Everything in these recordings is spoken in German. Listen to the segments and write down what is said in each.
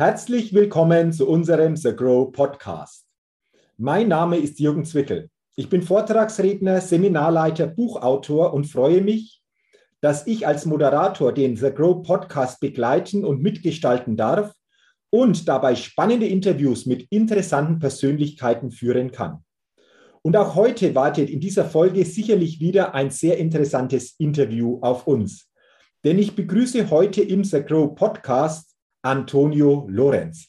Herzlich willkommen zu unserem The Grow Podcast. Mein Name ist Jürgen Zwickel. Ich bin Vortragsredner, Seminarleiter, Buchautor und freue mich, dass ich als Moderator den The Grow Podcast begleiten und mitgestalten darf und dabei spannende Interviews mit interessanten Persönlichkeiten führen kann. Und auch heute wartet in dieser Folge sicherlich wieder ein sehr interessantes Interview auf uns. Denn ich begrüße heute im The Grow Podcast Antonio Lorenz.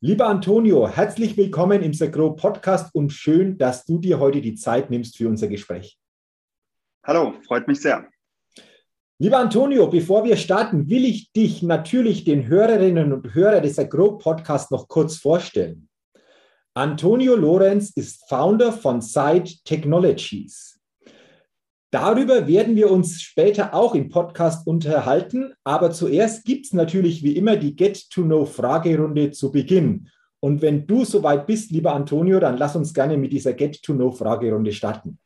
Lieber Antonio, herzlich willkommen im Sagro Podcast und schön, dass du dir heute die Zeit nimmst für unser Gespräch. Hallo, freut mich sehr. Lieber Antonio, bevor wir starten, will ich dich natürlich den Hörerinnen und Hörern des Agro Podcasts noch kurz vorstellen. Antonio Lorenz ist Founder von Site Technologies. Darüber werden wir uns später auch im Podcast unterhalten. Aber zuerst gibt es natürlich wie immer die Get-to-Know-Fragerunde zu Beginn. Und wenn du soweit bist, lieber Antonio, dann lass uns gerne mit dieser Get-to-Know-Fragerunde starten.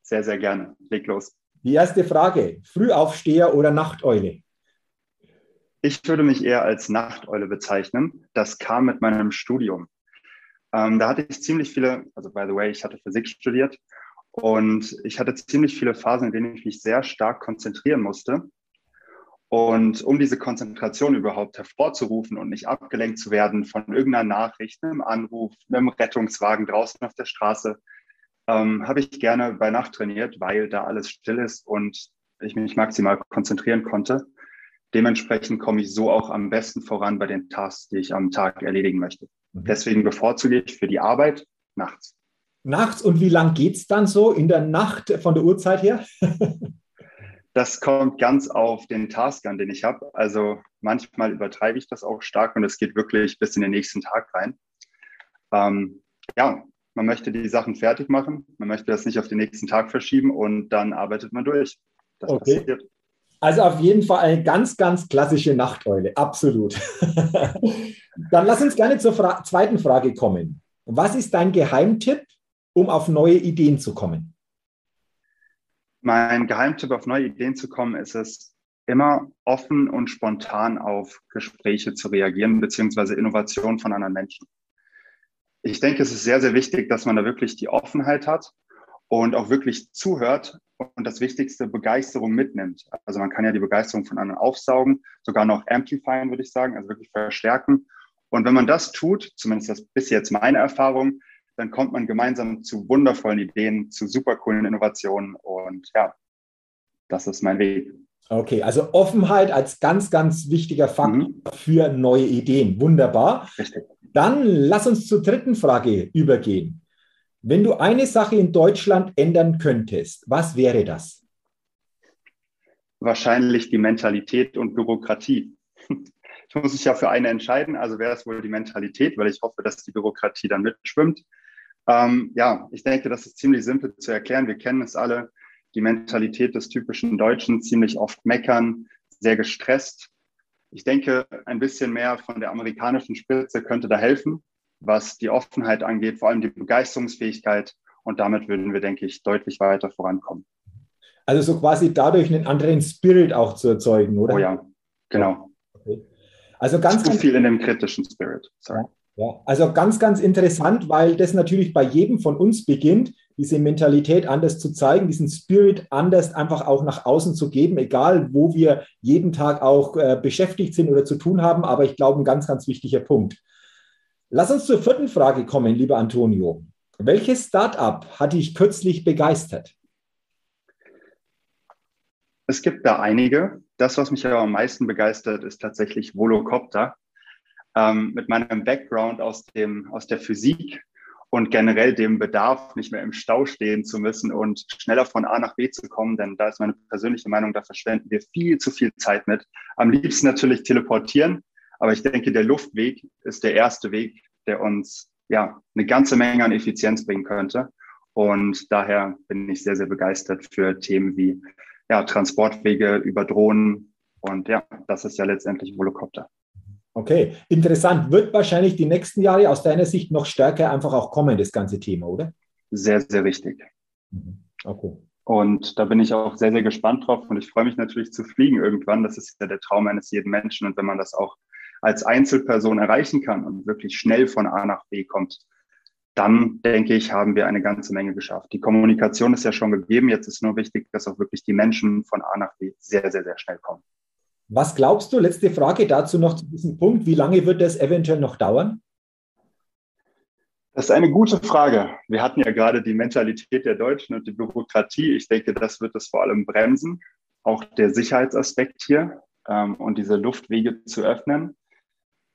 Sehr, sehr gerne. Leg los. Die erste Frage: Frühaufsteher oder Nachteule? Ich würde mich eher als Nachteule bezeichnen. Das kam mit meinem Studium. Ähm, da hatte ich ziemlich viele, also by the way, ich hatte Physik studiert und ich hatte ziemlich viele Phasen, in denen ich mich sehr stark konzentrieren musste. Und um diese Konzentration überhaupt hervorzurufen und nicht abgelenkt zu werden von irgendeiner Nachricht, einem Anruf, einem Rettungswagen draußen auf der Straße, ähm, habe ich gerne bei Nacht trainiert, weil da alles still ist und ich mich maximal konzentrieren konnte. Dementsprechend komme ich so auch am besten voran bei den Tasks, die ich am Tag erledigen möchte. Mhm. Deswegen bevorzuge ich für die Arbeit nachts nachts und wie lang geht es dann so in der Nacht von der Uhrzeit her? das kommt ganz auf den Task an, den ich habe. Also manchmal übertreibe ich das auch stark und es geht wirklich bis in den nächsten Tag rein. Ähm, ja, man möchte die Sachen fertig machen, man möchte das nicht auf den nächsten Tag verschieben und dann arbeitet man durch. Das okay. passiert. Also auf jeden Fall eine ganz, ganz klassische Nachteule, absolut. dann lass uns gerne zur Fra zweiten Frage kommen. Was ist dein Geheimtipp um auf neue Ideen zu kommen? Mein Geheimtipp, auf neue Ideen zu kommen, ist es, immer offen und spontan auf Gespräche zu reagieren, beziehungsweise Innovationen von anderen Menschen. Ich denke, es ist sehr, sehr wichtig, dass man da wirklich die Offenheit hat und auch wirklich zuhört und das Wichtigste, Begeisterung mitnimmt. Also man kann ja die Begeisterung von anderen aufsaugen, sogar noch amplifieren, würde ich sagen, also wirklich verstärken. Und wenn man das tut, zumindest das bis jetzt meine Erfahrung, dann kommt man gemeinsam zu wundervollen Ideen, zu super coolen Innovationen und ja, das ist mein Weg. Okay, also Offenheit als ganz, ganz wichtiger Faktor mhm. für neue Ideen. Wunderbar. Richtig. Dann lass uns zur dritten Frage übergehen. Wenn du eine Sache in Deutschland ändern könntest, was wäre das? Wahrscheinlich die Mentalität und Bürokratie. Ich muss mich ja für eine entscheiden, also wäre es wohl die Mentalität, weil ich hoffe, dass die Bürokratie dann mitschwimmt. Ähm, ja, ich denke, das ist ziemlich simpel zu erklären. Wir kennen es alle, die Mentalität des typischen Deutschen, ziemlich oft meckern, sehr gestresst. Ich denke, ein bisschen mehr von der amerikanischen Spitze könnte da helfen, was die Offenheit angeht, vor allem die Begeisterungsfähigkeit. Und damit würden wir, denke ich, deutlich weiter vorankommen. Also so quasi dadurch einen anderen Spirit auch zu erzeugen, oder? Oh ja, genau. Okay. Also ganz, zu viel in dem kritischen Spirit. Sorry. Ja, also ganz, ganz interessant, weil das natürlich bei jedem von uns beginnt, diese Mentalität anders zu zeigen, diesen Spirit anders einfach auch nach außen zu geben, egal wo wir jeden Tag auch äh, beschäftigt sind oder zu tun haben. Aber ich glaube, ein ganz, ganz wichtiger Punkt. Lass uns zur vierten Frage kommen, lieber Antonio. Welches Startup hat dich kürzlich begeistert? Es gibt da einige. Das, was mich aber am meisten begeistert, ist tatsächlich Volocopter ähm, mit meinem Background aus, dem, aus der Physik und generell dem Bedarf, nicht mehr im Stau stehen zu müssen und schneller von A nach B zu kommen, denn da ist meine persönliche Meinung, da verschwenden wir viel zu viel Zeit mit. Am liebsten natürlich teleportieren, aber ich denke, der Luftweg ist der erste Weg, der uns ja eine ganze Menge an Effizienz bringen könnte. Und daher bin ich sehr, sehr begeistert für Themen wie ja, Transportwege über Drohnen. Und ja, das ist ja letztendlich Volocopter. Okay, interessant. Wird wahrscheinlich die nächsten Jahre aus deiner Sicht noch stärker einfach auch kommen, das ganze Thema, oder? Sehr, sehr wichtig. Mhm. Okay. Und da bin ich auch sehr, sehr gespannt drauf und ich freue mich natürlich zu fliegen irgendwann. Das ist ja der Traum eines jeden Menschen. Und wenn man das auch als Einzelperson erreichen kann und wirklich schnell von A nach B kommt, dann denke ich, haben wir eine ganze Menge geschafft. Die Kommunikation ist ja schon gegeben. Jetzt ist nur wichtig, dass auch wirklich die Menschen von A nach B sehr, sehr, sehr schnell kommen. Was glaubst du, letzte Frage dazu noch zu diesem Punkt, wie lange wird das eventuell noch dauern? Das ist eine gute Frage. Wir hatten ja gerade die Mentalität der Deutschen und die Bürokratie. Ich denke, das wird es vor allem bremsen. Auch der Sicherheitsaspekt hier ähm, und diese Luftwege zu öffnen.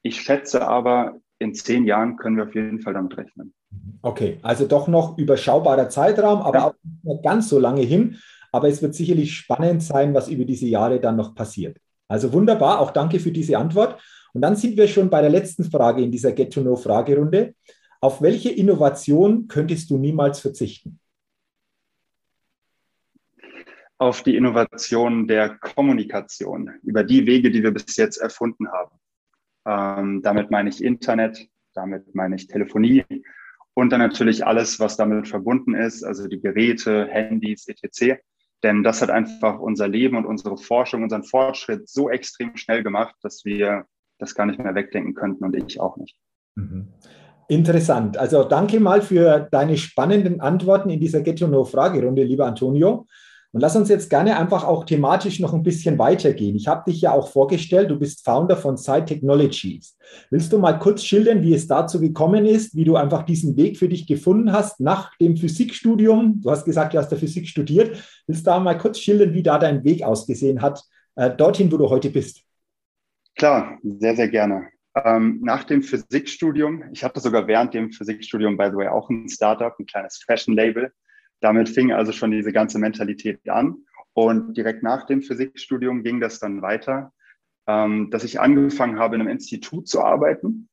Ich schätze aber, in zehn Jahren können wir auf jeden Fall damit rechnen. Okay, also doch noch überschaubarer Zeitraum, aber ja. auch nicht ganz so lange hin. Aber es wird sicherlich spannend sein, was über diese Jahre dann noch passiert. Also wunderbar, auch danke für diese Antwort. Und dann sind wir schon bei der letzten Frage in dieser Get-to-Know-Fragerunde. Auf welche Innovation könntest du niemals verzichten? Auf die Innovation der Kommunikation, über die Wege, die wir bis jetzt erfunden haben. Ähm, damit meine ich Internet, damit meine ich Telefonie und dann natürlich alles, was damit verbunden ist, also die Geräte, Handys, etc. Denn das hat einfach unser Leben und unsere Forschung, unseren Fortschritt so extrem schnell gemacht, dass wir das gar nicht mehr wegdenken könnten und ich auch nicht. Mhm. Interessant. Also danke mal für deine spannenden Antworten in dieser Get to Know Fragerunde, lieber Antonio. Und lass uns jetzt gerne einfach auch thematisch noch ein bisschen weitergehen. Ich habe dich ja auch vorgestellt, du bist Founder von Site Technologies. Willst du mal kurz schildern, wie es dazu gekommen ist, wie du einfach diesen Weg für dich gefunden hast nach dem Physikstudium? Du hast gesagt, du hast der Physik studiert. Willst du da mal kurz schildern, wie da dein Weg ausgesehen hat, äh, dorthin, wo du heute bist? Klar, sehr, sehr gerne. Ähm, nach dem Physikstudium, ich hatte sogar während dem Physikstudium, by the way, auch ein Startup, ein kleines Fashion-Label damit fing also schon diese ganze Mentalität an. Und direkt nach dem Physikstudium ging das dann weiter, ähm, dass ich angefangen habe, in einem Institut zu arbeiten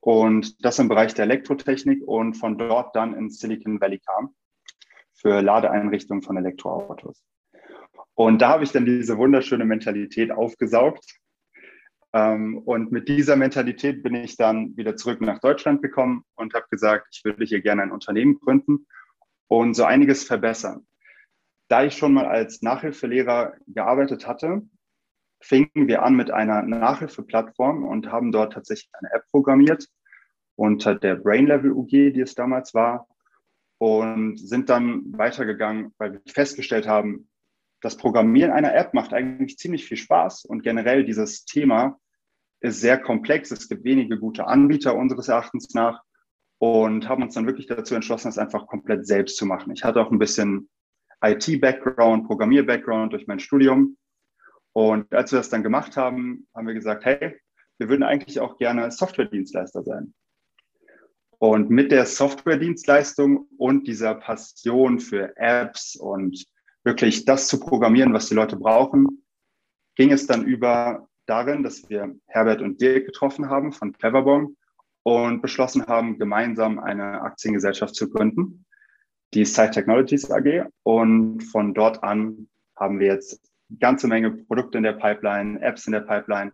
und das im Bereich der Elektrotechnik und von dort dann in Silicon Valley kam für Ladeeinrichtungen von Elektroautos. Und da habe ich dann diese wunderschöne Mentalität aufgesaugt. Ähm, und mit dieser Mentalität bin ich dann wieder zurück nach Deutschland gekommen und habe gesagt, ich würde hier gerne ein Unternehmen gründen und so einiges verbessern. Da ich schon mal als Nachhilfelehrer gearbeitet hatte, fingen wir an mit einer Nachhilfeplattform und haben dort tatsächlich eine App programmiert unter der Brain Level UG, die es damals war, und sind dann weitergegangen, weil wir festgestellt haben, das Programmieren einer App macht eigentlich ziemlich viel Spaß und generell dieses Thema ist sehr komplex. Es gibt wenige gute Anbieter unseres Erachtens nach und haben uns dann wirklich dazu entschlossen, das einfach komplett selbst zu machen. Ich hatte auch ein bisschen IT-Background, Programmier-Background durch mein Studium. Und als wir das dann gemacht haben, haben wir gesagt, hey, wir würden eigentlich auch gerne Software-Dienstleister sein. Und mit der Software-Dienstleistung und dieser Passion für Apps und wirklich das zu programmieren, was die Leute brauchen, ging es dann über darin, dass wir Herbert und Dirk getroffen haben von Cleverbong und beschlossen haben, gemeinsam eine Aktiengesellschaft zu gründen, die Site Technologies AG. Und von dort an haben wir jetzt ganze Menge Produkte in der Pipeline, Apps in der Pipeline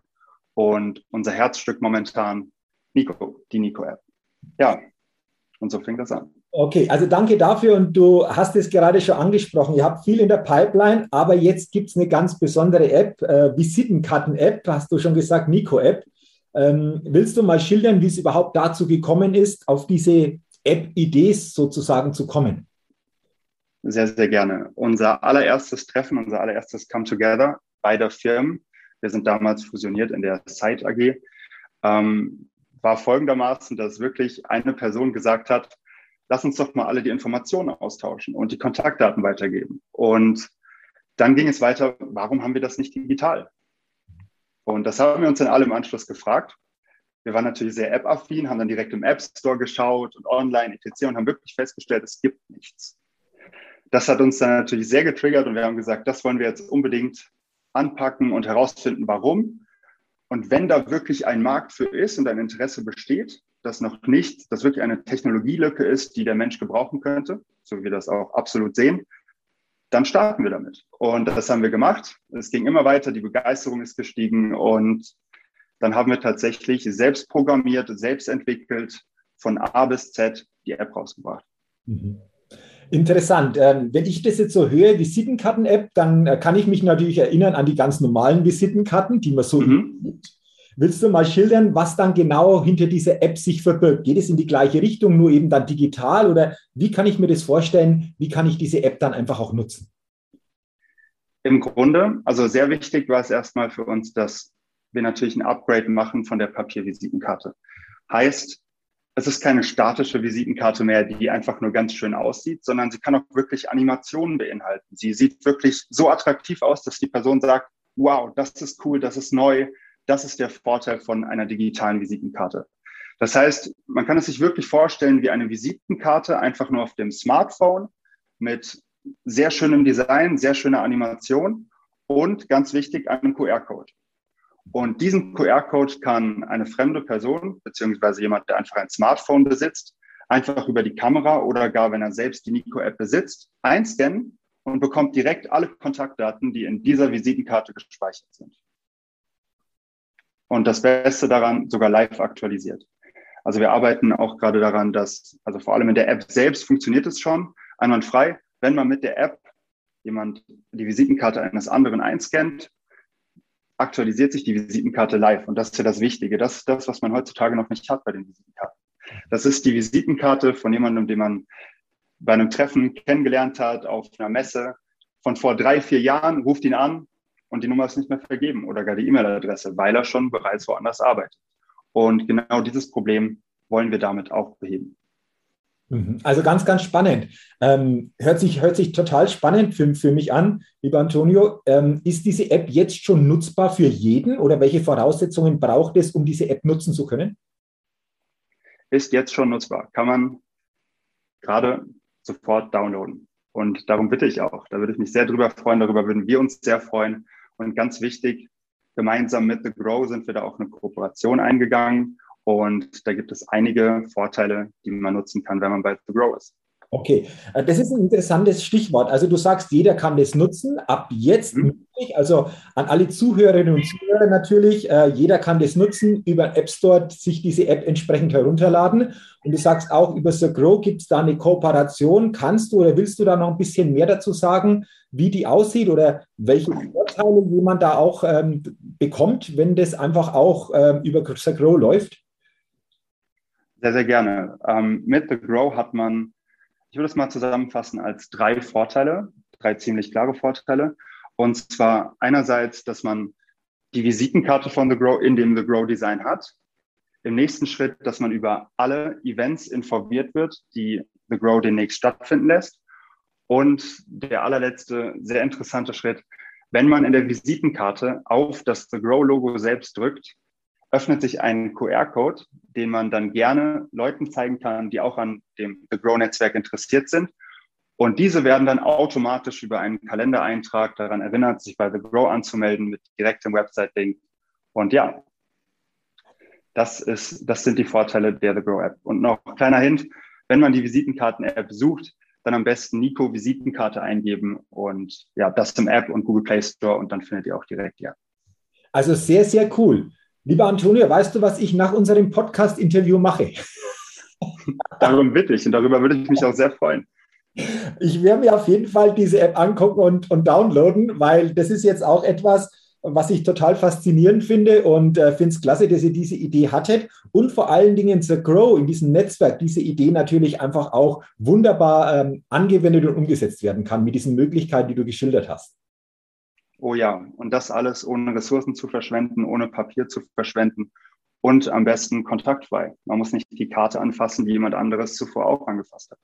und unser Herzstück momentan, Nico, die Nico-App. Ja, und so fängt das an. Okay, also danke dafür und du hast es gerade schon angesprochen. Ihr habt viel in der Pipeline, aber jetzt gibt es eine ganz besondere App, äh, Visitenkarten-App, hast du schon gesagt, Nico-App. Ähm, willst du mal schildern, wie es überhaupt dazu gekommen ist, auf diese App-Idee sozusagen zu kommen? Sehr, sehr gerne. Unser allererstes Treffen, unser allererstes Come Together beider Firmen, wir sind damals fusioniert in der Site AG, ähm, war folgendermaßen, dass wirklich eine Person gesagt hat, lass uns doch mal alle die Informationen austauschen und die Kontaktdaten weitergeben. Und dann ging es weiter, warum haben wir das nicht digital? Und das haben wir uns dann alle im Anschluss gefragt. Wir waren natürlich sehr App-affin, haben dann direkt im App Store geschaut und online etc. und haben wirklich festgestellt, es gibt nichts. Das hat uns dann natürlich sehr getriggert und wir haben gesagt, das wollen wir jetzt unbedingt anpacken und herausfinden, warum. Und wenn da wirklich ein Markt für ist und ein Interesse besteht, das noch nicht, dass wirklich eine Technologielücke ist, die der Mensch gebrauchen könnte, so wie wir das auch absolut sehen, dann starten wir damit. Und das haben wir gemacht. Es ging immer weiter, die Begeisterung ist gestiegen und dann haben wir tatsächlich selbst programmiert, selbst entwickelt, von A bis Z die App rausgebracht. Mhm. Interessant. Ähm, wenn ich das jetzt so höre, Visitenkarten-App, dann äh, kann ich mich natürlich erinnern an die ganz normalen Visitenkarten, die man so mhm. Willst du mal schildern, was dann genau hinter dieser App sich verbirgt? Geht es in die gleiche Richtung, nur eben dann digital oder wie kann ich mir das vorstellen? Wie kann ich diese App dann einfach auch nutzen? Im Grunde, also sehr wichtig war es erstmal für uns, dass wir natürlich ein Upgrade machen von der Papiervisitenkarte. Heißt, es ist keine statische Visitenkarte mehr, die einfach nur ganz schön aussieht, sondern sie kann auch wirklich Animationen beinhalten. Sie sieht wirklich so attraktiv aus, dass die Person sagt, wow, das ist cool, das ist neu, das ist der Vorteil von einer digitalen Visitenkarte. Das heißt, man kann es sich wirklich vorstellen wie eine Visitenkarte, einfach nur auf dem Smartphone mit sehr schönem Design, sehr schöner Animation und ganz wichtig, einem QR-Code. Und diesen QR-Code kann eine fremde Person, beziehungsweise jemand, der einfach ein Smartphone besitzt, einfach über die Kamera oder gar, wenn er selbst die Nico-App besitzt, einscannen und bekommt direkt alle Kontaktdaten, die in dieser Visitenkarte gespeichert sind. Und das Beste daran, sogar live aktualisiert. Also wir arbeiten auch gerade daran, dass, also vor allem in der App selbst funktioniert es schon einwandfrei. Wenn man mit der App jemand die Visitenkarte eines anderen einscannt, aktualisiert sich die Visitenkarte live. Und das ist ja das Wichtige. Das ist das, was man heutzutage noch nicht hat bei den Visitenkarten. Das ist die Visitenkarte von jemandem, den man bei einem Treffen kennengelernt hat, auf einer Messe von vor drei, vier Jahren, ruft ihn an und die Nummer ist nicht mehr vergeben oder gar die E-Mail-Adresse, weil er schon bereits woanders arbeitet. Und genau dieses Problem wollen wir damit auch beheben. Mhm. Also ganz, ganz spannend. Ähm, hört, sich, hört sich total spannend für, für mich an, lieber Antonio. Ähm, ist diese App jetzt schon nutzbar für jeden oder welche Voraussetzungen braucht es, um diese App nutzen zu können? Ist jetzt schon nutzbar. Kann man gerade sofort downloaden. Und darum bitte ich auch. Da würde ich mich sehr drüber freuen. Darüber würden wir uns sehr freuen. Und ganz wichtig, gemeinsam mit The Grow sind wir da auch eine Kooperation eingegangen und da gibt es einige Vorteile, die man nutzen kann, wenn man bei The Grow ist. Okay, äh, das ist ein interessantes Stichwort. Also du sagst, jeder kann das nutzen, ab jetzt mhm. möglich. Also an alle Zuhörerinnen und Zuhörer natürlich, äh, jeder kann das nutzen, über App Store sich diese App entsprechend herunterladen. Und du sagst auch, über The Grow gibt es da eine Kooperation. Kannst du oder willst du da noch ein bisschen mehr dazu sagen, wie die aussieht oder welche Vorteile jemand da auch ähm, bekommt, wenn das einfach auch ähm, über The Grow läuft? Sehr, sehr gerne. Ähm, mit The Grow hat man, ich würde es mal zusammenfassen als drei Vorteile, drei ziemlich klare Vorteile. Und zwar einerseits, dass man die Visitenkarte von The Grow in dem The Grow Design hat. Im nächsten Schritt, dass man über alle Events informiert wird, die The Grow demnächst stattfinden lässt. Und der allerletzte, sehr interessante Schritt, wenn man in der Visitenkarte auf das The Grow Logo selbst drückt, öffnet sich ein QR-Code, den man dann gerne Leuten zeigen kann, die auch an dem The Grow-Netzwerk interessiert sind. Und diese werden dann automatisch über einen Kalendereintrag daran erinnert, sich bei The Grow anzumelden mit direktem Website-Link. Und ja, das, ist, das sind die Vorteile der The Grow App. Und noch ein kleiner Hint, wenn man die Visitenkarten-App sucht, dann am besten Nico Visitenkarte eingeben und ja, das im App und Google Play Store und dann findet ihr auch direkt ja. Also sehr, sehr cool. Lieber Antonio, weißt du, was ich nach unserem Podcast-Interview mache? Darum bitte ich und darüber würde ich mich auch sehr freuen. Ich werde mir auf jeden Fall diese App angucken und, und downloaden, weil das ist jetzt auch etwas, was ich total faszinierend finde und äh, finde es klasse, dass ihr diese Idee hattet und vor allen Dingen The Grow in diesem Netzwerk diese Idee natürlich einfach auch wunderbar ähm, angewendet und umgesetzt werden kann mit diesen Möglichkeiten, die du geschildert hast. Oh ja, und das alles ohne Ressourcen zu verschwenden, ohne Papier zu verschwenden und am besten kontaktfrei. Man muss nicht die Karte anfassen, die jemand anderes zuvor auch angefasst hat.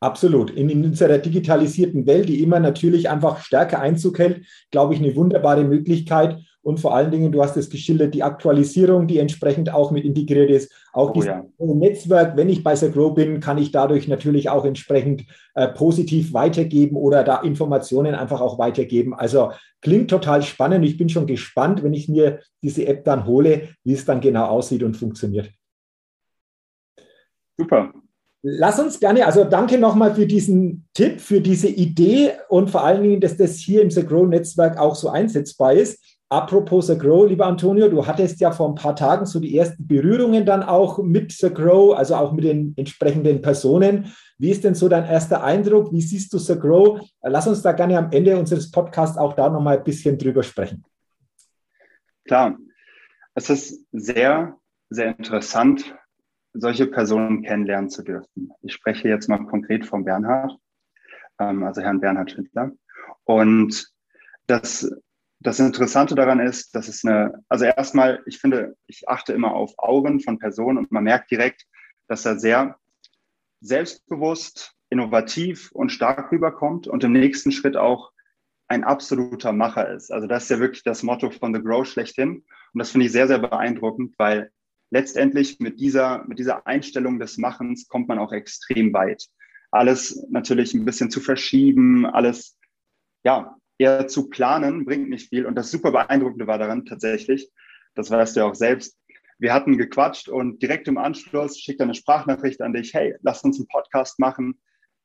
Absolut. In, in unserer digitalisierten Welt, die immer natürlich einfach stärker Einzug hält, glaube ich, eine wunderbare Möglichkeit, und vor allen Dingen, du hast es geschildert, die Aktualisierung, die entsprechend auch mit integriert ist. Auch oh, dieses ja. Netzwerk, wenn ich bei Grow bin, kann ich dadurch natürlich auch entsprechend äh, positiv weitergeben oder da Informationen einfach auch weitergeben. Also klingt total spannend. Ich bin schon gespannt, wenn ich mir diese App dann hole, wie es dann genau aussieht und funktioniert. Super. Lass uns gerne, also danke nochmal für diesen Tipp, für diese Idee und vor allen Dingen, dass das hier im The Grow Netzwerk auch so einsetzbar ist. Apropos The Grow, lieber Antonio, du hattest ja vor ein paar Tagen so die ersten Berührungen dann auch mit The Grow, also auch mit den entsprechenden Personen. Wie ist denn so dein erster Eindruck? Wie siehst du The Grow? Lass uns da gerne am Ende unseres Podcasts auch da nochmal ein bisschen drüber sprechen. Klar. Es ist sehr, sehr interessant, solche Personen kennenlernen zu dürfen. Ich spreche jetzt mal konkret von Bernhard, ähm, also Herrn Bernhard Schindler. Und das, das Interessante daran ist, dass es eine, also erstmal, ich finde, ich achte immer auf Augen von Personen und man merkt direkt, dass er sehr selbstbewusst, innovativ und stark rüberkommt und im nächsten Schritt auch ein absoluter Macher ist. Also das ist ja wirklich das Motto von The Grow schlechthin. Und das finde ich sehr, sehr beeindruckend, weil letztendlich mit dieser, mit dieser Einstellung des Machens kommt man auch extrem weit. Alles natürlich ein bisschen zu verschieben, alles, ja, eher zu planen, bringt nicht viel. Und das super Beeindruckende war daran tatsächlich, das weißt du ja auch selbst, wir hatten gequatscht und direkt im Anschluss schickt er eine Sprachnachricht an dich, hey, lass uns einen Podcast machen.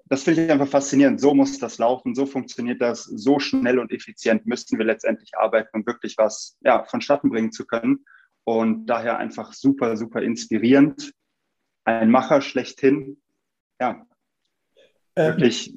Das finde ich einfach faszinierend. So muss das laufen, so funktioniert das, so schnell und effizient müssen wir letztendlich arbeiten, um wirklich was ja, vonstatten bringen zu können. Und daher einfach super, super inspirierend. Ein Macher schlechthin. Ja, ähm, wirklich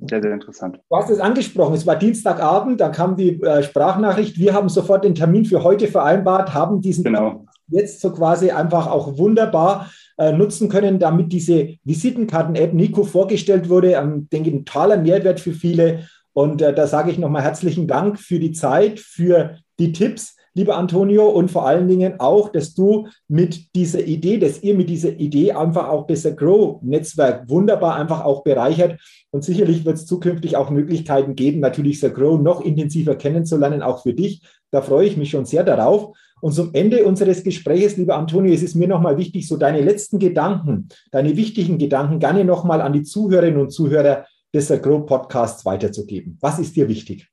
sehr, sehr interessant. Du hast es angesprochen, es war Dienstagabend, da kam die äh, Sprachnachricht. Wir haben sofort den Termin für heute vereinbart, haben diesen genau. jetzt so quasi einfach auch wunderbar äh, nutzen können, damit diese Visitenkarten-App Nico vorgestellt wurde. Ähm, denke, ein totaler Mehrwert für viele. Und äh, da sage ich nochmal herzlichen Dank für die Zeit, für die Tipps lieber Antonio, und vor allen Dingen auch, dass du mit dieser Idee, dass ihr mit dieser Idee einfach auch das Grow-Netzwerk wunderbar einfach auch bereichert. Und sicherlich wird es zukünftig auch Möglichkeiten geben, natürlich The Grow noch intensiver kennenzulernen, auch für dich. Da freue ich mich schon sehr darauf. Und zum Ende unseres Gesprächs, lieber Antonio, ist es mir nochmal wichtig, so deine letzten Gedanken, deine wichtigen Gedanken gerne nochmal an die Zuhörerinnen und Zuhörer des Grow Podcasts weiterzugeben. Was ist dir wichtig?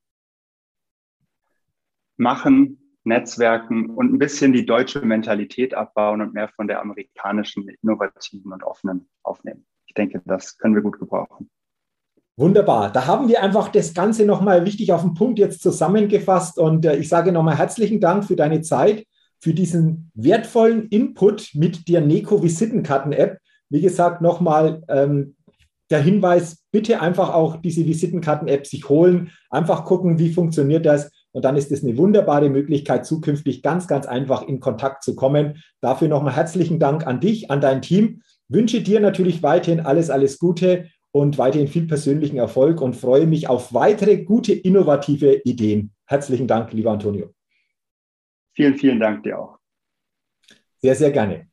Machen, Netzwerken und ein bisschen die deutsche Mentalität abbauen und mehr von der amerikanischen, innovativen und offenen aufnehmen. Ich denke, das können wir gut gebrauchen. Wunderbar. Da haben wir einfach das Ganze nochmal wichtig auf den Punkt jetzt zusammengefasst. Und äh, ich sage nochmal herzlichen Dank für deine Zeit, für diesen wertvollen Input mit der Neko Visitenkarten-App. Wie gesagt, nochmal ähm, der Hinweis, bitte einfach auch diese Visitenkarten-App sich holen, einfach gucken, wie funktioniert das und dann ist es eine wunderbare Möglichkeit, zukünftig ganz, ganz einfach in Kontakt zu kommen. Dafür nochmal herzlichen Dank an dich, an dein Team. Wünsche dir natürlich weiterhin alles, alles Gute und weiterhin viel persönlichen Erfolg und freue mich auf weitere gute, innovative Ideen. Herzlichen Dank, lieber Antonio. Vielen, vielen Dank dir auch. Sehr, sehr gerne.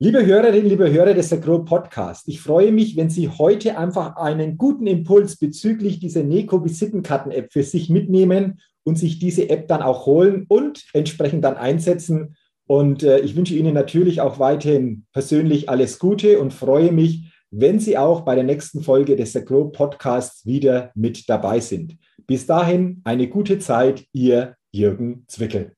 Liebe Hörerinnen, liebe Hörer des Agro Podcast, ich freue mich, wenn Sie heute einfach einen guten Impuls bezüglich dieser Neko Visitenkarten App für sich mitnehmen und sich diese App dann auch holen und entsprechend dann einsetzen. Und äh, ich wünsche Ihnen natürlich auch weiterhin persönlich alles Gute und freue mich, wenn Sie auch bei der nächsten Folge des Agro Podcasts wieder mit dabei sind. Bis dahin eine gute Zeit, Ihr Jürgen Zwickel.